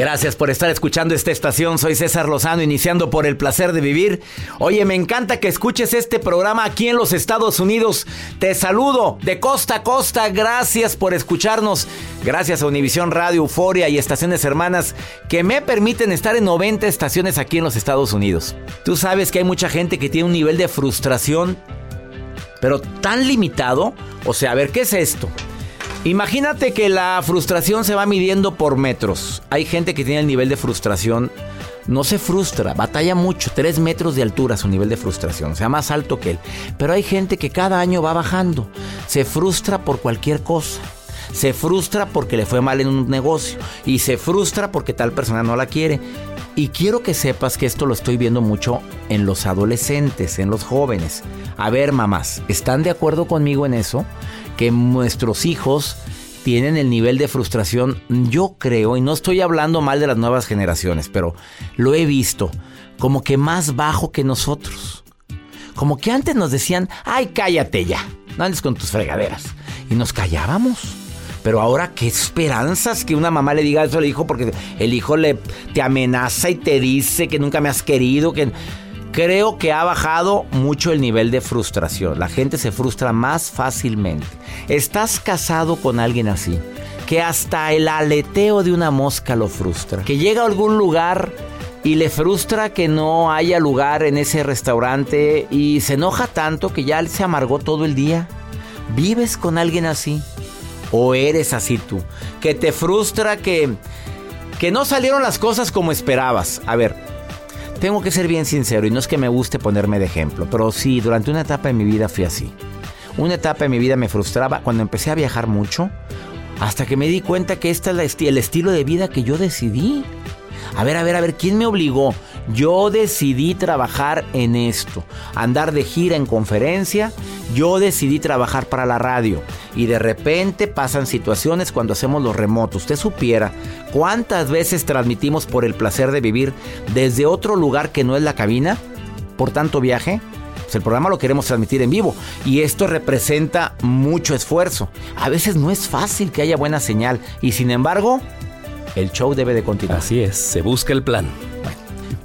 Gracias por estar escuchando esta estación. Soy César Lozano, iniciando por el placer de vivir. Oye, me encanta que escuches este programa aquí en los Estados Unidos. Te saludo de costa a costa. Gracias por escucharnos. Gracias a Univisión Radio, Euforia y estaciones hermanas que me permiten estar en 90 estaciones aquí en los Estados Unidos. Tú sabes que hay mucha gente que tiene un nivel de frustración, pero tan limitado. O sea, a ver, ¿qué es esto? Imagínate que la frustración se va midiendo por metros. Hay gente que tiene el nivel de frustración, no se frustra, batalla mucho, tres metros de altura su nivel de frustración, sea, más alto que él. Pero hay gente que cada año va bajando, se frustra por cualquier cosa. Se frustra porque le fue mal en un negocio y se frustra porque tal persona no la quiere. Y quiero que sepas que esto lo estoy viendo mucho en los adolescentes, en los jóvenes. A ver, mamás, ¿están de acuerdo conmigo en eso? Que nuestros hijos tienen el nivel de frustración, yo creo, y no estoy hablando mal de las nuevas generaciones, pero lo he visto, como que más bajo que nosotros. Como que antes nos decían, ay, cállate ya, no andes con tus fregaderas. Y nos callábamos. Pero ahora, qué esperanzas que una mamá le diga eso al hijo, porque el hijo le, te amenaza y te dice que nunca me has querido, que creo que ha bajado mucho el nivel de frustración. La gente se frustra más fácilmente. ¿Estás casado con alguien así? Que hasta el aleteo de una mosca lo frustra. Que llega a algún lugar y le frustra que no haya lugar en ese restaurante y se enoja tanto que ya se amargó todo el día. ¿Vives con alguien así? ¿O eres así tú? Que te frustra que, que no salieron las cosas como esperabas. A ver, tengo que ser bien sincero y no es que me guste ponerme de ejemplo, pero sí, durante una etapa de mi vida fui así. Una etapa de mi vida me frustraba cuando empecé a viajar mucho, hasta que me di cuenta que este es el estilo de vida que yo decidí. A ver, a ver, a ver, ¿quién me obligó? Yo decidí trabajar en esto, andar de gira en conferencia, yo decidí trabajar para la radio y de repente pasan situaciones cuando hacemos los remotos. Usted supiera cuántas veces transmitimos por el placer de vivir desde otro lugar que no es la cabina, por tanto viaje. Pues el programa lo queremos transmitir en vivo y esto representa mucho esfuerzo. A veces no es fácil que haya buena señal y sin embargo el show debe de continuar. Así es, se busca el plan.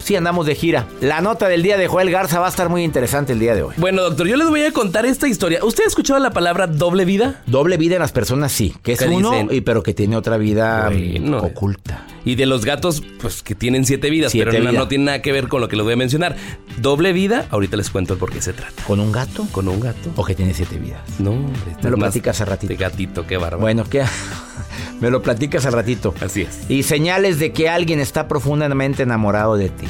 Sí, andamos de gira. La nota del día de Joel Garza va a estar muy interesante el día de hoy. Bueno, doctor, yo les voy a contar esta historia. ¿Usted ha escuchado la palabra doble vida? Doble vida en las personas, sí. Que es ¿Qué uno, y, pero que tiene otra vida Bueno. oculta. Y de los gatos, pues que tienen siete vidas, Siete pero no, tiene nada que ver con lo que les voy a mencionar. Doble vida, ahorita les cuento por qué se trata. ¿Con un gato? ¿Con un gato? ¿O que tiene siete vidas? No, hombre. Me lo platicas hace ratito. De gatito, qué bárbaro. Bueno, ¿qué? Me lo platicas al ratito. Así es. Y señales de que alguien está profundamente enamorado de ti.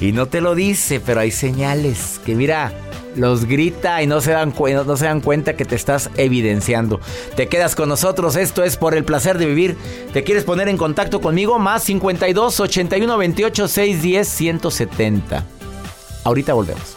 Y no te lo dice, pero hay señales que mira, los grita y no se, dan no se dan cuenta que te estás evidenciando. Te quedas con nosotros, esto es por el placer de vivir. ¿Te quieres poner en contacto conmigo? Más 52 81 28 610 170. Ahorita volvemos.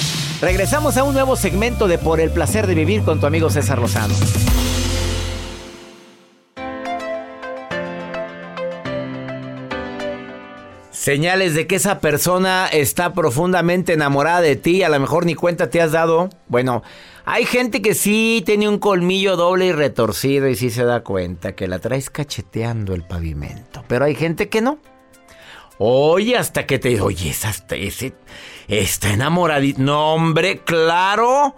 Regresamos a un nuevo segmento de Por el placer de vivir con tu amigo César Lozano. Señales de que esa persona está profundamente enamorada de ti, a lo mejor ni cuenta te has dado. Bueno, hay gente que sí tiene un colmillo doble y retorcido y sí se da cuenta que la traes cacheteando el pavimento, pero hay gente que no. Oye, hasta que te oye, hasta ese está enamoradito. No, hombre, claro.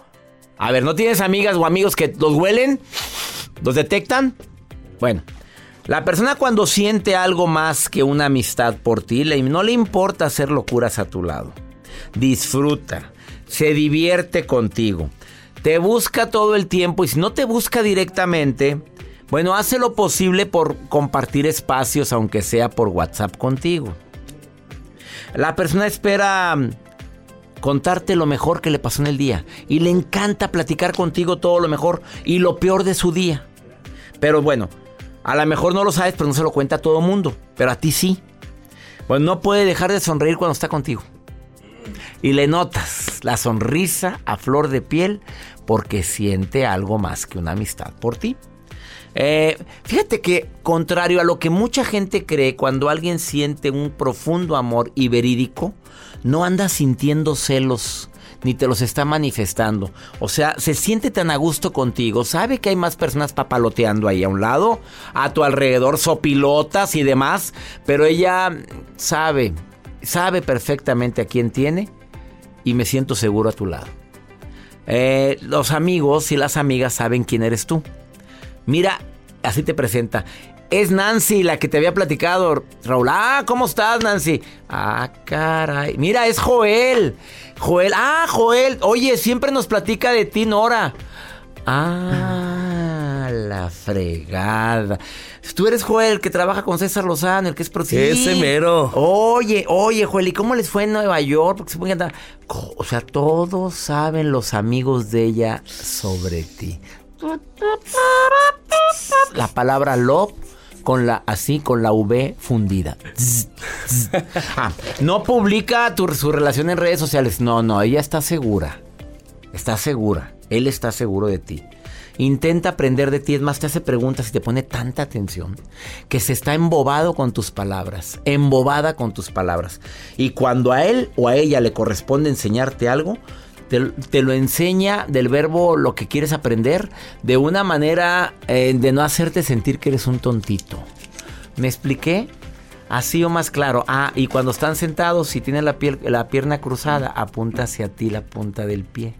A ver, ¿no tienes amigas o amigos que los huelen? ¿Los detectan? Bueno, la persona cuando siente algo más que una amistad por ti, no le importa hacer locuras a tu lado. Disfruta, se divierte contigo, te busca todo el tiempo y si no te busca directamente, bueno, hace lo posible por compartir espacios, aunque sea por WhatsApp contigo. La persona espera mm, contarte lo mejor que le pasó en el día y le encanta platicar contigo todo lo mejor y lo peor de su día. Pero bueno, a lo mejor no lo sabes, pero no se lo cuenta a todo mundo, pero a ti sí. Pues no puede dejar de sonreír cuando está contigo. Y le notas la sonrisa a flor de piel porque siente algo más que una amistad por ti. Eh, fíjate que, contrario a lo que mucha gente cree, cuando alguien siente un profundo amor y verídico, no anda sintiendo celos ni te los está manifestando. O sea, se siente tan a gusto contigo, sabe que hay más personas papaloteando ahí a un lado, a tu alrededor, sopilotas y demás, pero ella sabe, sabe perfectamente a quién tiene y me siento seguro a tu lado. Eh, los amigos y las amigas saben quién eres tú. Mira, así te presenta. Es Nancy la que te había platicado, Raúl. Ah, ¿cómo estás, Nancy? Ah, caray. Mira, es Joel. Joel. Ah, Joel. Oye, siempre nos platica de ti, Nora. Ah, la fregada. Tú eres Joel, que trabaja con César Lozano, el que es prostituto. Ese mero. Oye, oye, Joel, ¿y cómo les fue en Nueva York? Porque se pueden andar. O sea, todos saben los amigos de ella sobre ti. La palabra love con la así con la V fundida. Ah, no publica su relación en redes sociales. No, no, ella está segura. Está segura. Él está seguro de ti. Intenta aprender de ti, es más, te hace preguntas y te pone tanta atención que se está embobado con tus palabras, embobada con tus palabras. Y cuando a él o a ella le corresponde enseñarte algo, te, lo enseña del verbo lo que quieres aprender de una manera eh, de no hacerte sentir que eres un tontito. ¿Me expliqué? Así o más claro. Ah, y cuando están sentados, si tienen la, la pierna cruzada, apunta hacia ti la punta del pie.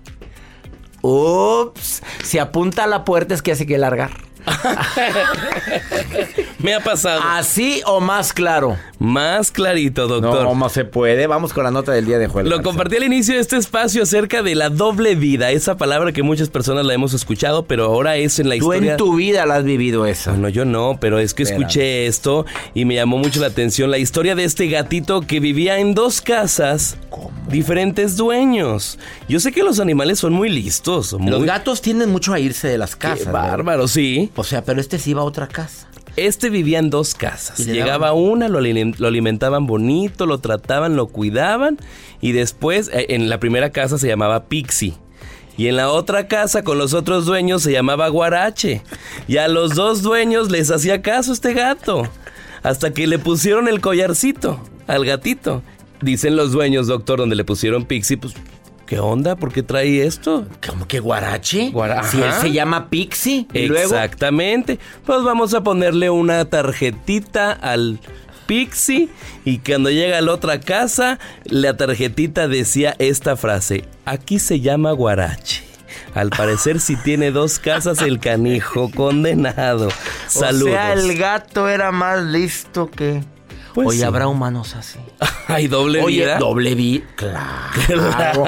Ups, si apunta a la puerta es que hace que largar. Me ha pasado. ¿Así o más claro? Más clarito, doctor. No, no se puede. Vamos con la nota del día de Joel. Lo compartí al inicio de este espacio acerca de la doble vida, esa palabra que muchas personas la hemos escuchado, pero ahora es en la Tú historia. en tu vida la has vivido esa. Bueno, yo no, pero es que Espérame. escuché esto y me llamó mucho la atención la historia de este gatito que vivía en dos casas, diferentes dueños. Yo sé que los animales son muy listos, muy Los gatos tienden mucho a irse de las Qué casas. ¿verdad? bárbaro, sí. O sea, pero este sí iba a otra casa. Este vivía en dos casas. Llegaba una, lo, lo alimentaban bonito, lo trataban, lo cuidaban. Y después, eh, en la primera casa se llamaba Pixie. Y en la otra casa con los otros dueños se llamaba Guarache. Y a los dos dueños les hacía caso este gato. Hasta que le pusieron el collarcito al gatito. Dicen los dueños, doctor, donde le pusieron Pixie, pues, ¿qué onda? ¿Por qué trae esto? ¿Cómo que guarache? Guara- Si él se llama Pixie. Y luego. Exactamente. Pues vamos a ponerle una tarjetita al Pixie y cuando llega a la otra casa, la tarjetita decía esta frase, aquí se llama Guarache. Al parecer si tiene dos casas el canijo condenado. Saludos. O sea, el gato era más listo que. Pues Oye, sí. habrá humanos así. Hay doble Oye, vida. doble vida. Claro. Claro.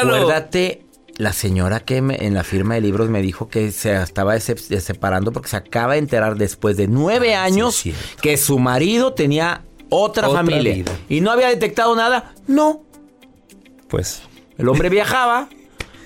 Acuérdate, la señora que me- en la firma de libros me dijo que se estaba sep- separando porque se acaba de enterar después de nueve años sí es cierto. que su marido tenía otra, Otra familia vida. y no había detectado nada. No. Pues El hombre viajaba,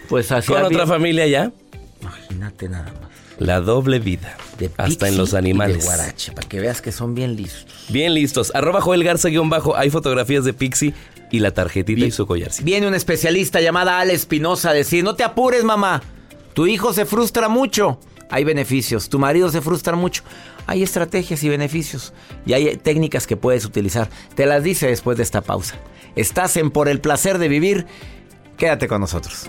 pues hacía. con otra familia ya. Imagínate nada más. La doble vida. De Hasta en los y de animales. guarache, para que veas que son bien listos. Bien listos. Arroba Joel Garza guion bajo. Hay fotografías de Pixie y la tarjetita y su collarcito. Viene una especialista llamada Ale Espinosa a decir, no te apures mamá, tu hijo se frustra mucho. Hay beneficios, tu marido se frustra mucho. Hay estrategias y beneficios y hay técnicas que puedes utilizar. Te las dice después de esta pausa. Estás en Por el Placer de Vivir. Quédate con nosotros.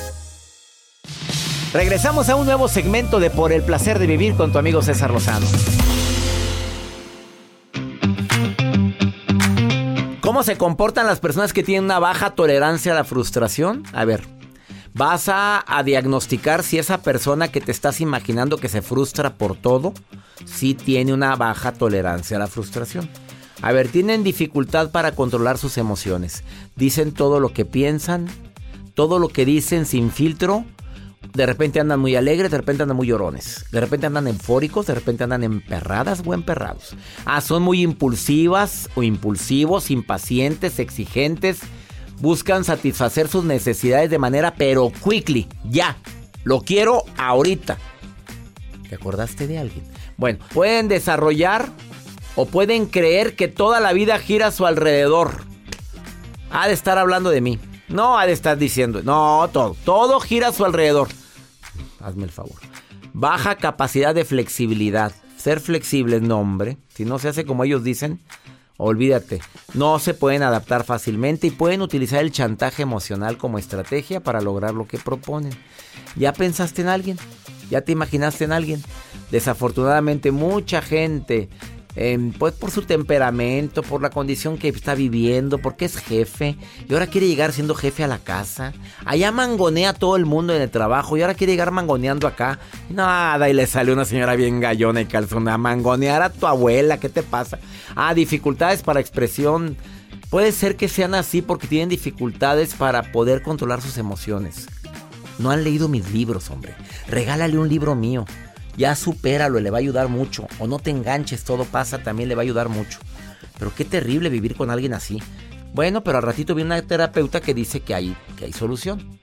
Regresamos a un nuevo segmento de Por el placer de vivir con tu amigo César Lozano. ¿Cómo se comportan las personas que tienen una baja tolerancia a la frustración? A ver, vas a, a diagnosticar si esa persona que te estás imaginando que se frustra por todo, sí tiene una baja tolerancia a la frustración. A ver, tienen dificultad para controlar sus emociones. Dicen todo lo que piensan, todo lo que dicen sin filtro. De repente andan muy alegres, de repente andan muy llorones. De repente andan eufóricos, de repente andan emperradas o emperrados. Ah, son muy impulsivas o impulsivos, impacientes, exigentes. Buscan satisfacer sus necesidades de manera pero quickly, ya. Lo quiero ahorita. ¿Te acordaste de alguien? Bueno, pueden desarrollar o pueden creer que toda la vida gira a su alrededor. Ha de estar hablando de mí. No ha de estar diciendo. No, todo. Todo gira a su alrededor. Hazme el favor. Baja capacidad de flexibilidad. Ser flexible, no, hombre. Si no se hace como ellos dicen, olvídate. No se pueden adaptar fácilmente y pueden utilizar el chantaje emocional como estrategia para lograr lo que proponen. ¿Ya pensaste en alguien? ¿Ya te imaginaste en alguien? Desafortunadamente mucha gente, em, pues por su temperamento, por la condición que está viviendo, porque es jefe y ahora quiere llegar siendo jefe a la casa. Allá mangonea todo el mundo en el trabajo y ahora quiere llegar mangoneando acá. Nada, y le sale una señora bien gallona y calzona. Mangonear a tu abuela, ¿qué te pasa? Ah, dificultades para expresión. Puede ser que sean así porque tienen dificultades para poder controlar sus emociones. No han leído mis libros, hombre. Regálale un libro mío. Ya supéralo, le va a ayudar mucho. O no te enganches, todo pasa, también le va a ayudar mucho. Pero qué terrible vivir con alguien así. Bueno, pero al ratito viene una terapeuta que dice que hay, que hay solución.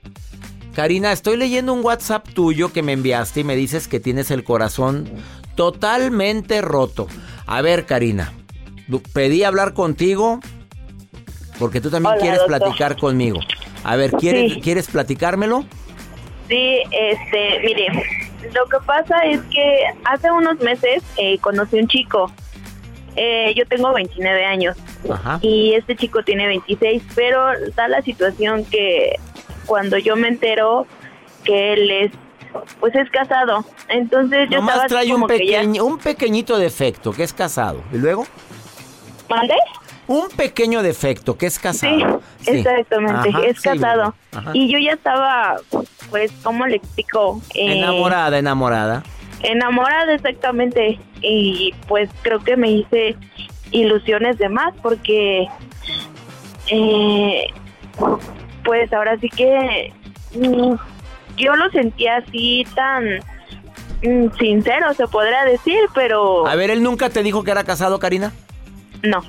Karina, estoy leyendo un WhatsApp tuyo que me enviaste y me dices que tienes el corazón totalmente roto. A ver, Karina, pedí hablar contigo porque tú también Hola, quieres doctor. platicar conmigo. A ver, ¿quieres, Sí. ¿quieres platicármelo? Sí, este, mire, lo que pasa es que hace unos meses eh, conocí un chico. Eh, yo tengo 29 años y este chico tiene 26, pero da la situación que cuando yo me entero que él es pues es casado. Entonces yo Nomás trae un, pequeño, un pequeñito defecto, que es casado. ¿Y luego? ¿Mande? Un pequeño defecto, que es casado. Sí, exactamente, es casado. Y yo ya estaba, pues, ¿cómo le explico? Eh, enamorada, enamorada. Enamorada, exactamente. Y pues creo que me hice ilusiones de más porque, eh, pues ahora sí que mm, yo lo sentía así tan mm, sincero, se podría decir, pero... A ver, ¿él nunca te dijo que era casado, Karina? No.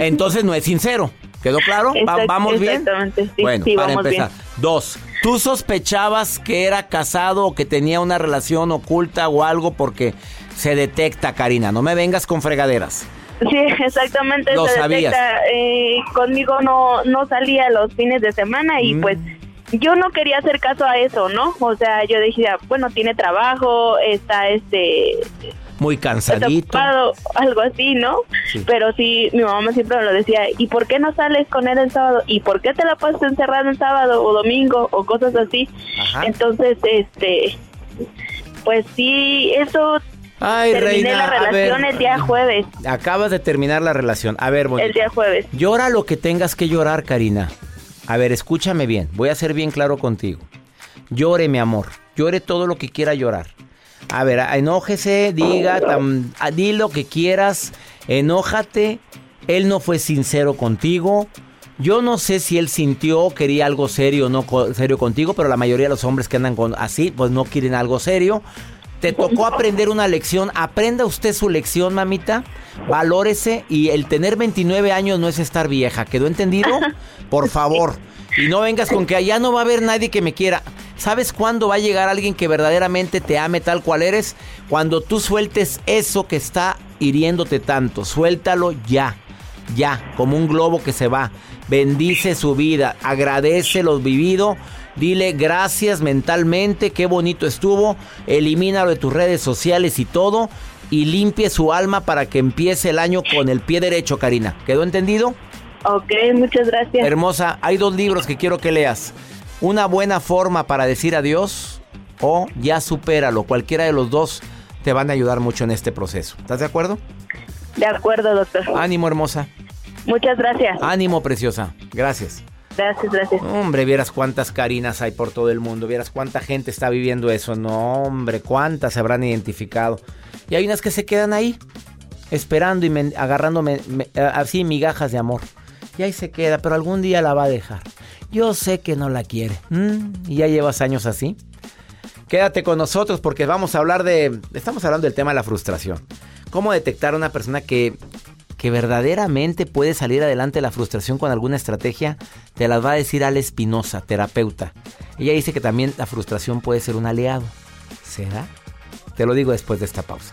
Entonces no es sincero. ¿Quedó claro? ¿Vamos bien? Exactamente, sí. Bueno, para empezar. Dos, ¿tú sospechabas que era casado o que tenía una relación oculta o algo porque se detecta, Karina? No me vengas con fregaderas. Sí, exactamente. Lo se sabías. Detecta. Eh, conmigo no, no salía los fines de semana y Mm. pues yo no quería hacer caso a eso, ¿no? O sea, yo decía, bueno, tiene trabajo, está este Muy cansadito. algo así, ¿no? Sí. Pero sí, mi mamá siempre me lo decía, ¿y por qué no sales con él el sábado? ¿Y por qué te la pasas encerrado el sábado o domingo o cosas así? Ajá. Entonces, este, pues sí, eso Ay, terminé reina, la relación ver. el día jueves, Acabas de terminar la relación. A ver, bonita. el día jueves. Llora lo que tengas que llorar, Karina. A ver, escúchame bien. Voy a ser bien claro contigo. Llore, mi amor. Llore todo lo que quiera llorar. A ver, enójese, diga, tam- a- di lo que quieras. Enójate. Él no fue sincero contigo. Yo no sé si él sintió, quería algo serio o no serio contigo, pero la mayoría de los hombres que andan con así, pues no quieren algo serio. Te tocó aprender una lección. Aprenda usted su lección, mamita. Valórese. Y el tener 29 años no es estar vieja. ¿Quedó entendido? Por favor. Y no vengas con que allá no va a haber nadie que me quiera. ¿Sabes cuándo va a llegar alguien que verdaderamente te ame tal cual eres? Cuando tú sueltes eso que está hiriéndote tanto. Suéltalo ya. Ya. Como un globo que se va. Bendice su vida. Agradece lo vivido. Dile gracias mentalmente, qué bonito estuvo. Elimínalo de tus redes sociales y todo. Y limpie su alma para que empiece el año con el pie derecho, Karina. ¿Quedó entendido? Ok, muchas gracias. Hermosa, hay dos libros que quiero que leas. Una buena forma para decir adiós o ya supéralo. Cualquiera de los dos te van a ayudar mucho en este proceso. ¿Estás de acuerdo? De acuerdo, doctor. Ánimo, hermosa. Muchas gracias. Ánimo, preciosa. Gracias. Gracias, gracias. Hombre, vieras cuántas Karinas hay por todo el mundo. Vieras cuánta gente está viviendo eso. No, hombre, cuántas se habrán identificado. Y hay unas que se quedan ahí, esperando y men- agarrando me- me- eh, así migajas de amor. Y ahí se queda, pero algún día la va a dejar. Yo sé que no la quiere. ¿Mm? Y ya llevas años así. Quédate con nosotros porque vamos a hablar de... Estamos hablando del tema de la frustración. ¿Cómo detectar a una persona que, que verdaderamente puede salir adelante de la frustración con alguna estrategia? Te las va a decir Ale Espinosa, terapeuta. Ella dice que también la frustración puede ser un aliado. ¿Será? Te lo digo después de esta pausa.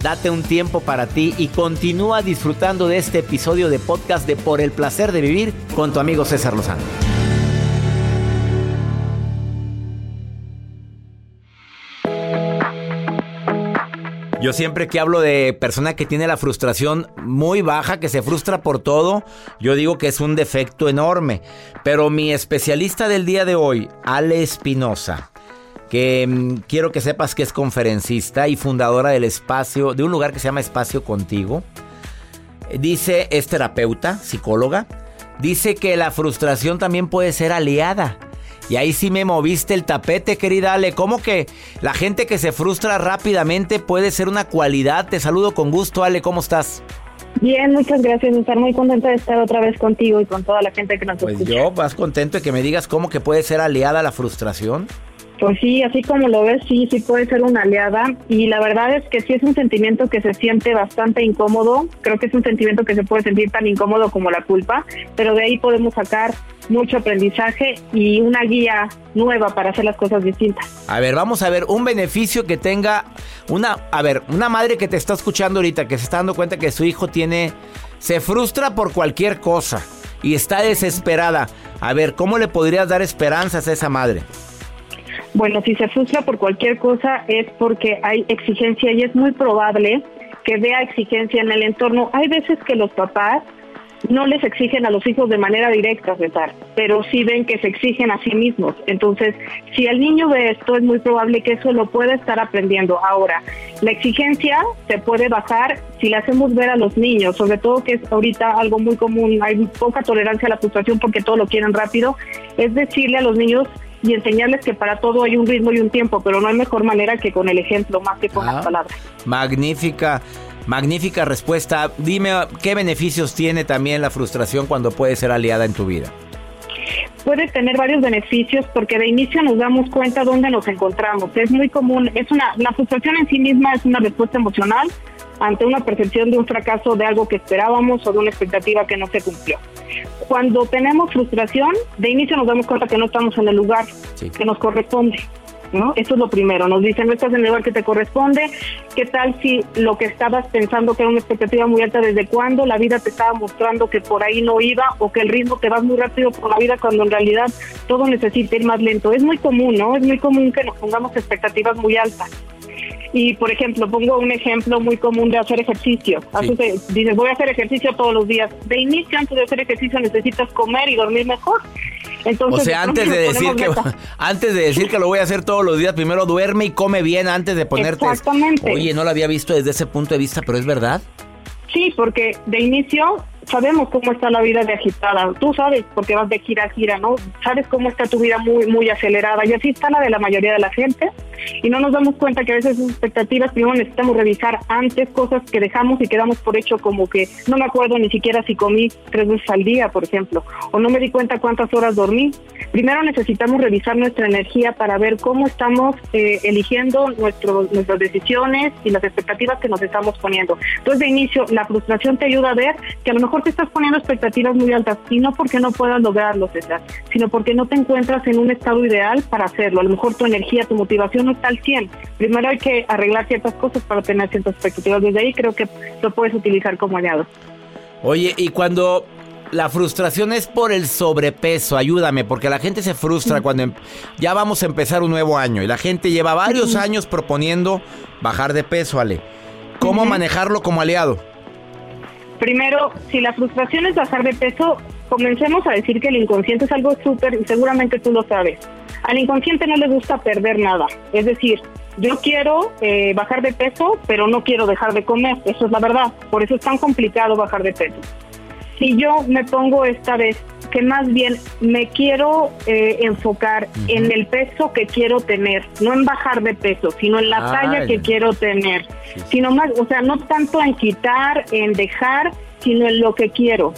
Date un tiempo para ti y continúa disfrutando de este episodio de podcast de Por el placer de vivir con tu amigo César Lozano. Yo siempre que hablo de persona que tiene la frustración muy baja, que se frustra por todo, yo digo que es un defecto enorme. Pero mi especialista del día de hoy, Ale Espinosa, que mm, quiero que sepas que es conferencista y fundadora del espacio, de un lugar que se llama Espacio Contigo. Dice, es terapeuta, psicóloga. Dice que la frustración también puede ser aliada. Y ahí sí me moviste el tapete, querida Ale. ¿Cómo que la gente que se frustra rápidamente puede ser una cualidad? Te saludo con gusto, Ale. ¿Cómo estás? Bien, muchas gracias. Estar muy contenta de estar otra vez contigo y con toda la gente que nos pues Yo, vas contento de que me digas cómo que puede ser aliada la frustración. Pues sí, así como lo ves, sí, sí puede ser una aliada. Y la verdad es que sí es un sentimiento que se siente bastante incómodo. Creo que es un sentimiento que se puede sentir tan incómodo como la culpa, pero de ahí podemos sacar mucho aprendizaje y una guía nueva para hacer las cosas distintas. A ver, vamos a ver un beneficio que tenga una, a ver, una madre que te está escuchando ahorita, que se está dando cuenta que su hijo tiene, se frustra por cualquier cosa y está desesperada. A ver, ¿cómo le podrías dar esperanzas a esa madre? Bueno, si se frustra por cualquier cosa es porque hay exigencia y es muy probable que vea exigencia en el entorno. Hay veces que los papás no les exigen a los hijos de manera directa, César, pero sí ven que se exigen a sí mismos. Entonces, si el niño ve esto, es muy probable que eso lo pueda estar aprendiendo. Ahora, la exigencia se puede bajar si le hacemos ver a los niños, sobre todo que es ahorita algo muy común, hay poca tolerancia a la frustración porque todo lo quieren rápido, es decirle a los niños y enseñarles que para todo hay un ritmo y un tiempo, pero no hay mejor manera que con el ejemplo, más que con las ah, palabras. Magnífica, magnífica respuesta. Dime, ¿qué beneficios tiene también la frustración cuando puede ser aliada en tu vida? Puede tener varios beneficios porque de inicio nos damos cuenta dónde nos encontramos. Es muy común, es una, la frustración en sí misma es una respuesta emocional ante una percepción de un fracaso de algo que esperábamos o de una expectativa que no se cumplió. Cuando tenemos frustración, de inicio nos damos cuenta que no estamos en el lugar que nos corresponde. ¿No? Eso es lo primero. Nos dicen, no estás en el lugar que te corresponde. ¿Qué tal si lo que estabas pensando que era una expectativa muy alta desde cuándo la vida te estaba mostrando que por ahí no iba o que el ritmo te vas muy rápido por la vida cuando en realidad todo necesita ir más lento? Es muy común, ¿no? Es muy común que nos pongamos expectativas muy altas. Y, por ejemplo, pongo un ejemplo muy común de hacer ejercicio. dices, voy a hacer ejercicio todos los días. De inicio, antes de hacer ejercicio, necesitas comer y dormir mejor. Entonces, o sea, antes de decir que antes de decir que lo voy a hacer todos los días, primero duerme y come bien antes de ponerte. Exactamente. Oye, no lo había visto desde ese punto de vista, pero es verdad. Sí, porque de inicio sabemos cómo está la vida de agitada. Tú sabes, porque vas de gira a gira, ¿no? Sabes cómo está tu vida muy, muy acelerada. Y así está la de la mayoría de la gente. Y no nos damos cuenta que a veces sus expectativas, primero necesitamos revisar antes cosas que dejamos y quedamos por hecho, como que no me acuerdo ni siquiera si comí tres veces al día, por ejemplo, o no me di cuenta cuántas horas dormí. Primero necesitamos revisar nuestra energía para ver cómo estamos eh, eligiendo nuestro, nuestras decisiones y las expectativas que nos estamos poniendo. Entonces, de inicio, la frustración te ayuda a ver que a lo mejor te estás poniendo expectativas muy altas y no porque no puedas lograrlo, César, sino porque no te encuentras en un estado ideal para hacerlo. A lo mejor tu energía, tu motivación no está al 100. Primero hay que arreglar ciertas cosas para tener ciertas expectativas. Desde ahí creo que lo puedes utilizar como aliado. Oye, y cuando la frustración es por el sobrepeso, ayúdame, porque la gente se frustra cuando em, ya vamos a empezar un nuevo año y la gente lleva varios años proponiendo bajar de peso, Ale. ¿Cómo manejarlo como aliado? Primero, si la frustración es bajar de peso, comencemos a decir que el inconsciente es algo súper y seguramente tú lo sabes. Al inconsciente no le gusta perder nada. Es decir, yo quiero eh, bajar de peso, pero no quiero dejar de comer. Eso es la verdad. Por eso es tan complicado bajar de peso. Si yo me pongo esta vez que más bien me quiero eh, enfocar en el peso que quiero tener, no en bajar de peso, sino en la ah, talla que quiero tener, sino más, o sea, no tanto en quitar, en dejar, sino en lo que quiero.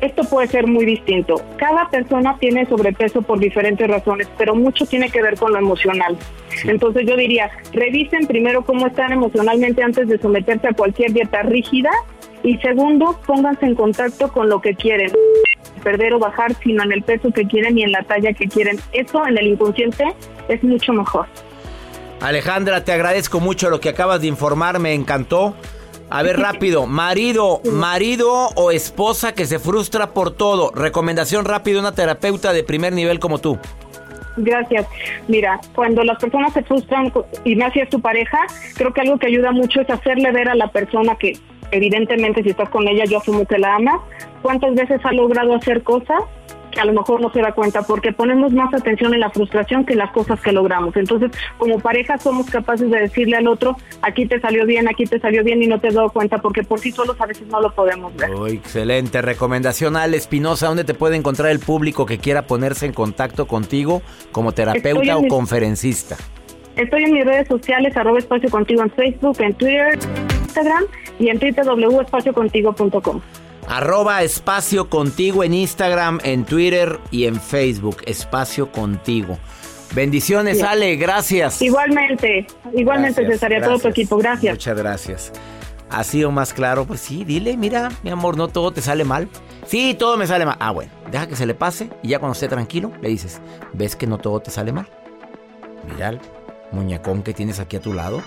Esto puede ser muy distinto. Cada persona tiene sobrepeso por diferentes razones, pero mucho tiene que ver con lo emocional. Entonces yo diría, revisen primero cómo están emocionalmente antes de someterse a cualquier dieta rígida y segundo, pónganse en contacto con lo que quieren perder o bajar, sino en el peso que quieren y en la talla que quieren. Eso en el inconsciente es mucho mejor. Alejandra, te agradezco mucho lo que acabas de informar, me encantó. A ver, rápido, marido, marido o esposa que se frustra por todo. Recomendación rápida, una terapeuta de primer nivel como tú. Gracias. Mira, cuando las personas se frustran y más si es tu pareja, creo que algo que ayuda mucho es hacerle ver a la persona que evidentemente si estás con ella yo asumo que la ama, cuántas veces ha logrado hacer cosas que a lo mejor no se da cuenta porque ponemos más atención en la frustración que en las cosas que logramos. Entonces, como pareja somos capaces de decirle al otro, aquí te salió bien, aquí te salió bien y no te doy cuenta porque por sí solos a veces no lo podemos ver. excelente recomendación, Ale Espinosa. ¿Dónde te puede encontrar el público que quiera ponerse en contacto contigo como terapeuta o conferencista? Estoy en mis redes sociales, arroba espacio contigo en Facebook, en Twitter, Instagram y en www.espaciocontigo.com. Arroba espacio contigo en Instagram, en Twitter y en Facebook. Espacio contigo. Bendiciones, Ale, gracias. Igualmente, igualmente César y a todo tu equipo, gracias. Muchas gracias. ¿Ha sido más claro? Pues sí, dile, mira, mi amor, no todo te sale mal. Sí, todo me sale mal. Ah, bueno, deja que se le pase y ya cuando esté tranquilo le dices, ¿ves que no todo te sale mal? Mira el muñecón que tienes aquí a tu lado.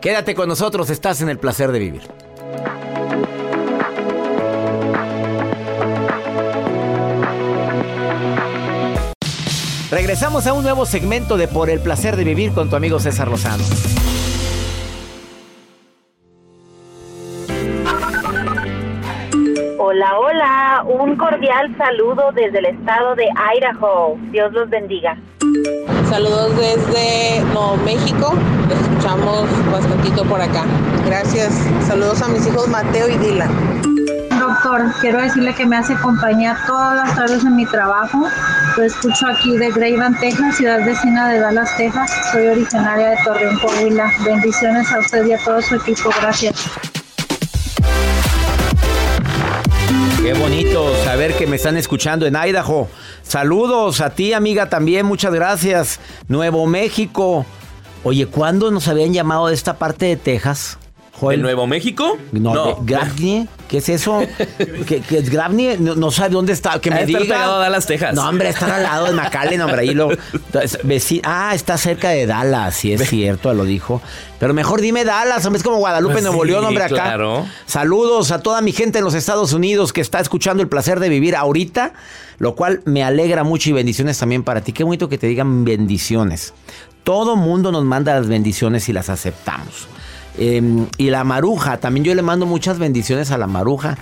Quédate con nosotros, estás en el placer de vivir. Regresamos a un nuevo segmento de Por el placer de vivir con tu amigo César Lozano. Hola, hola, un cordial saludo desde el estado de Idaho. Dios los bendiga. Saludos desde Nuevo México. Los escuchamos bastantito por acá. Gracias. Saludos a mis hijos Mateo y Dylan. Doctor, quiero decirle que me hace compañía todas las tardes en mi trabajo. Lo escucho aquí de Greyvan, Texas, ciudad vecina de Dallas, Texas. Soy originaria de Torreón, Coahuila. Bendiciones a usted y a todo su equipo. Gracias. Qué bonito saber que me están escuchando en Idaho. Saludos a ti, amiga, también. Muchas gracias. Nuevo México. Oye, ¿cuándo nos habían llamado de esta parte de Texas? ¿En Nuevo México? No, no. ¿Qué es eso? ¿Qué, es Gravni? No, sabe dónde está. Que me diga. Está pegado a Dallas, Texas. No, hombre, está al lado de McAllen, hombre. Ahí lo, ah, está cerca de Dallas. Sí, es cierto, lo dijo. Pero mejor dime Dallas, hombre. Es como Guadalupe, pues Nuevo León, hombre, acá. Claro. Saludos a toda mi gente en los Estados Unidos que está escuchando el placer de vivir ahorita. Lo cual me alegra mucho y bendiciones también para ti. Qué bonito que te digan bendiciones. Todo mundo nos manda las bendiciones y las aceptamos. Em, y la maruja, también yo le mando muchas bendiciones a la maruja,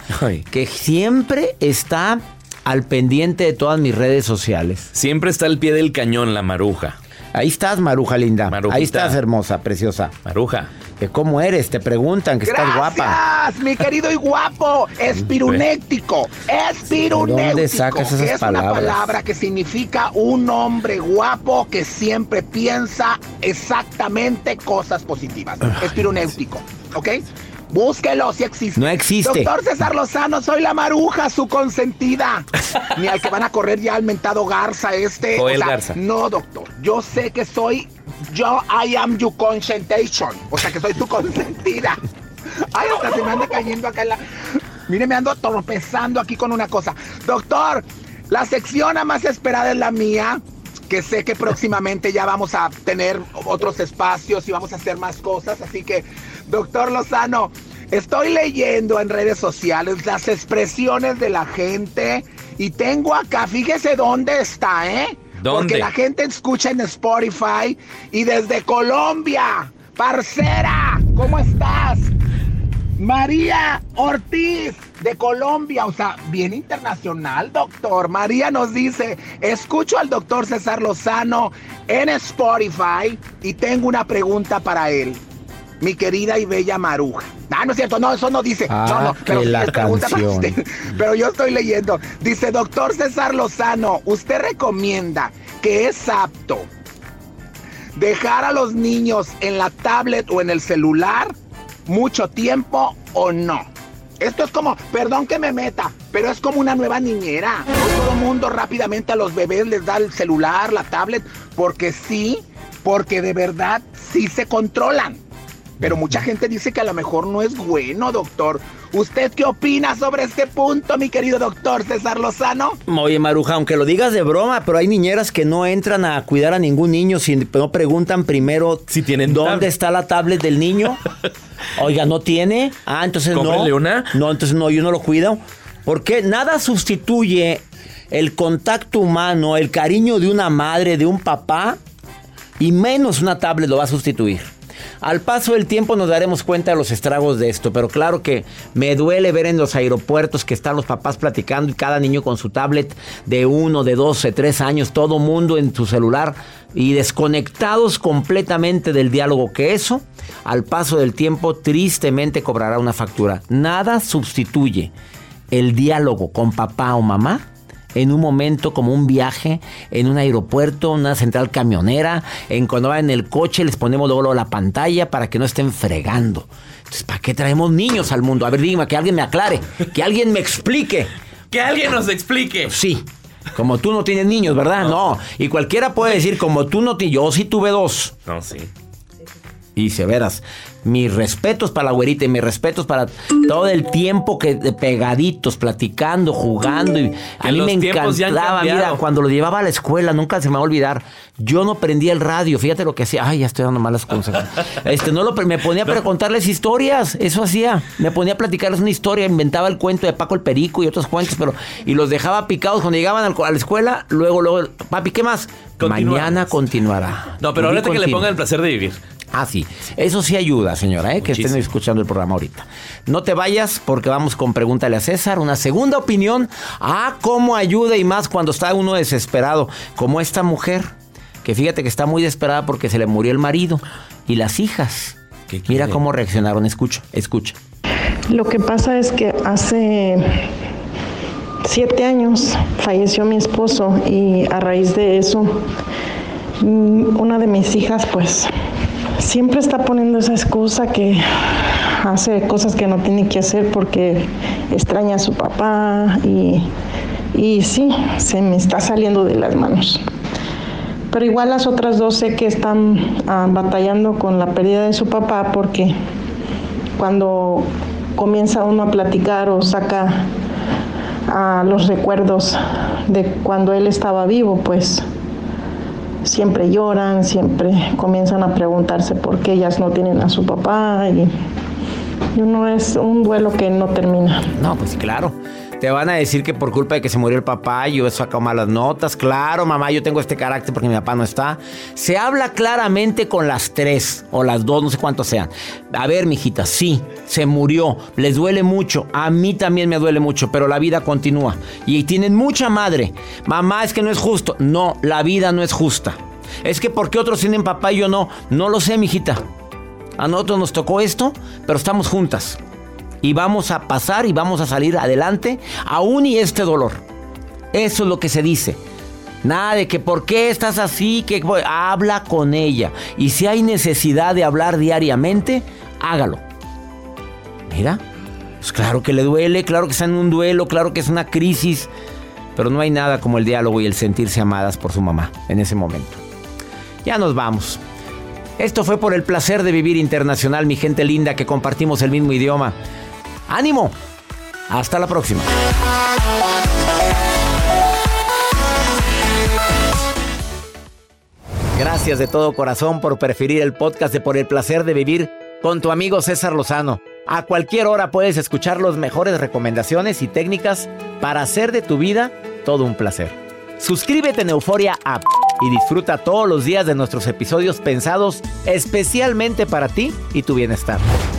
que siempre está al pendiente de todas mis redes sociales. Siempre está al pie del cañón la maruja. Ahí estás, Maruja linda. Ahí estás, hermosa, preciosa. Maruja. ¿Cómo eres? Te preguntan que estás guapa. mi querido y guapo. Espirunéctico. Espirunéctico. ¿Dónde sacas esas es palabras? una palabra que significa un hombre guapo que siempre piensa exactamente cosas positivas. Espirunéutico. ¿Ok? Búsquelo si existe. No existe. Doctor César Lozano, soy la maruja, su consentida. Ni al que van a correr ya al mentado Garza este. O, el Garza. No, doctor. Yo sé que soy. Yo, I am your consentation. O sea que soy tu consentida. Ay, hasta se me anda cayendo acá en la. Mire, me ando tropezando aquí con una cosa. Doctor, la sección a más esperada es la mía que sé que próximamente ya vamos a tener otros espacios y vamos a hacer más cosas. Así que, doctor Lozano, estoy leyendo en redes sociales las expresiones de la gente y tengo acá, fíjese dónde está, ¿eh? ¿Dónde? Porque la gente escucha en Spotify y desde Colombia. Parcera, ¿cómo estás? María Ortiz de Colombia, o sea, bien internacional, doctor. María nos dice, escucho al doctor César Lozano en Spotify y tengo una pregunta para él. Mi querida y bella Maruja. Ah, no es cierto, no, eso no dice. Ah, no, no, pero la canción. Pero yo estoy leyendo. Dice, doctor César Lozano, ¿usted recomienda que es apto dejar a los niños en la tablet o en el celular? mucho tiempo o no. Esto es como, perdón que me meta, pero es como una nueva niñera. todo el mundo rápidamente a los bebés les da el celular, la tablet, porque sí, porque de verdad sí se controlan. Pero mucha gente dice que a lo mejor no es bueno, doctor. ¿Usted qué opina sobre este punto, mi querido doctor César Lozano? Oye, Maruja, aunque lo digas de broma, pero hay niñeras que no entran a cuidar a ningún niño si no preguntan primero si tienen dónde está la tablet del niño. Oiga, ¿no tiene? Ah, entonces no. una. No, entonces no, yo no lo cuido. Porque nada sustituye el contacto humano, el cariño de una madre, de un papá, y menos una tablet lo va a sustituir. Al paso del tiempo nos daremos cuenta de los estragos de esto, pero claro que me duele ver en los aeropuertos que están los papás platicando y cada niño con su tablet de uno, de 12, tres años, todo mundo en su celular y desconectados completamente del diálogo que eso, al paso del tiempo tristemente cobrará una factura. Nada sustituye el diálogo con papá o mamá en un momento como un viaje, en un aeropuerto, una central camionera, en cuando van en el coche les ponemos luego la pantalla para que no estén fregando. Entonces, ¿para qué traemos niños al mundo? A ver, dígame, que alguien me aclare, que alguien me explique. Que alguien nos explique. Sí. Como tú no tienes niños, ¿verdad? No. Y cualquiera puede decir, como tú no tienes, yo sí tuve dos. No, sí. Y se verás, mis respetos para la güerita y mis respetos para todo el tiempo que de pegaditos, platicando, jugando. Y a mí me encantaba, mira, cuando lo llevaba a la escuela, nunca se me va a olvidar. Yo no prendía el radio, fíjate lo que hacía. Ay, ya estoy dando malas consejos. Este, no lo me ponía para contarles historias, eso hacía. Me ponía a platicarles una historia, inventaba el cuento de Paco el Perico y otros cuentos, pero y los dejaba picados cuando llegaban a la escuela. Luego, luego, papi, ¿qué más? Mañana continuará. No, pero ahorita que le ponga el placer de vivir. Ah, sí. Eso sí ayuda, señora, ¿eh? que estén escuchando el programa ahorita. No te vayas porque vamos con Pregúntale a César. Una segunda opinión. Ah, cómo ayuda y más cuando está uno desesperado. Como esta mujer, que fíjate que está muy desesperada porque se le murió el marido y las hijas. Mira cómo reaccionaron. Escucha, escucha. Lo que pasa es que hace siete años falleció mi esposo y a raíz de eso mm, una de mis hijas pues siempre está poniendo esa excusa que hace cosas que no tiene que hacer porque extraña a su papá y, y sí, se me está saliendo de las manos. Pero igual las otras dos sé que están ah, batallando con la pérdida de su papá porque cuando comienza uno a platicar o saca a ah, los recuerdos de cuando él estaba vivo, pues siempre lloran, siempre comienzan a preguntarse por qué ellas no tienen a su papá y, uno es un duelo que no termina. No, pues claro. Te van a decir que por culpa de que se murió el papá yo he sacado malas notas. Claro, mamá, yo tengo este carácter porque mi papá no está. Se habla claramente con las tres o las dos, no sé cuántos sean. A ver, mijita, sí, se murió. Les duele mucho. A mí también me duele mucho, pero la vida continúa. Y tienen mucha madre. Mamá, es que no es justo. No, la vida no es justa. Es que porque otros tienen papá y yo no. No lo sé, mijita. A nosotros nos tocó esto, pero estamos juntas. Y vamos a pasar y vamos a salir adelante, aún y este dolor. Eso es lo que se dice. Nada de que por qué estás así, que habla con ella. Y si hay necesidad de hablar diariamente, hágalo. Mira, pues claro que le duele, claro que está en un duelo, claro que es una crisis, pero no hay nada como el diálogo y el sentirse amadas por su mamá en ese momento. Ya nos vamos. Esto fue por el placer de vivir internacional, mi gente linda, que compartimos el mismo idioma. ¡Ánimo! Hasta la próxima. Gracias de todo corazón por preferir el podcast de Por el placer de vivir con tu amigo César Lozano. A cualquier hora puedes escuchar las mejores recomendaciones y técnicas para hacer de tu vida todo un placer. Suscríbete en Euforia App y disfruta todos los días de nuestros episodios pensados especialmente para ti y tu bienestar.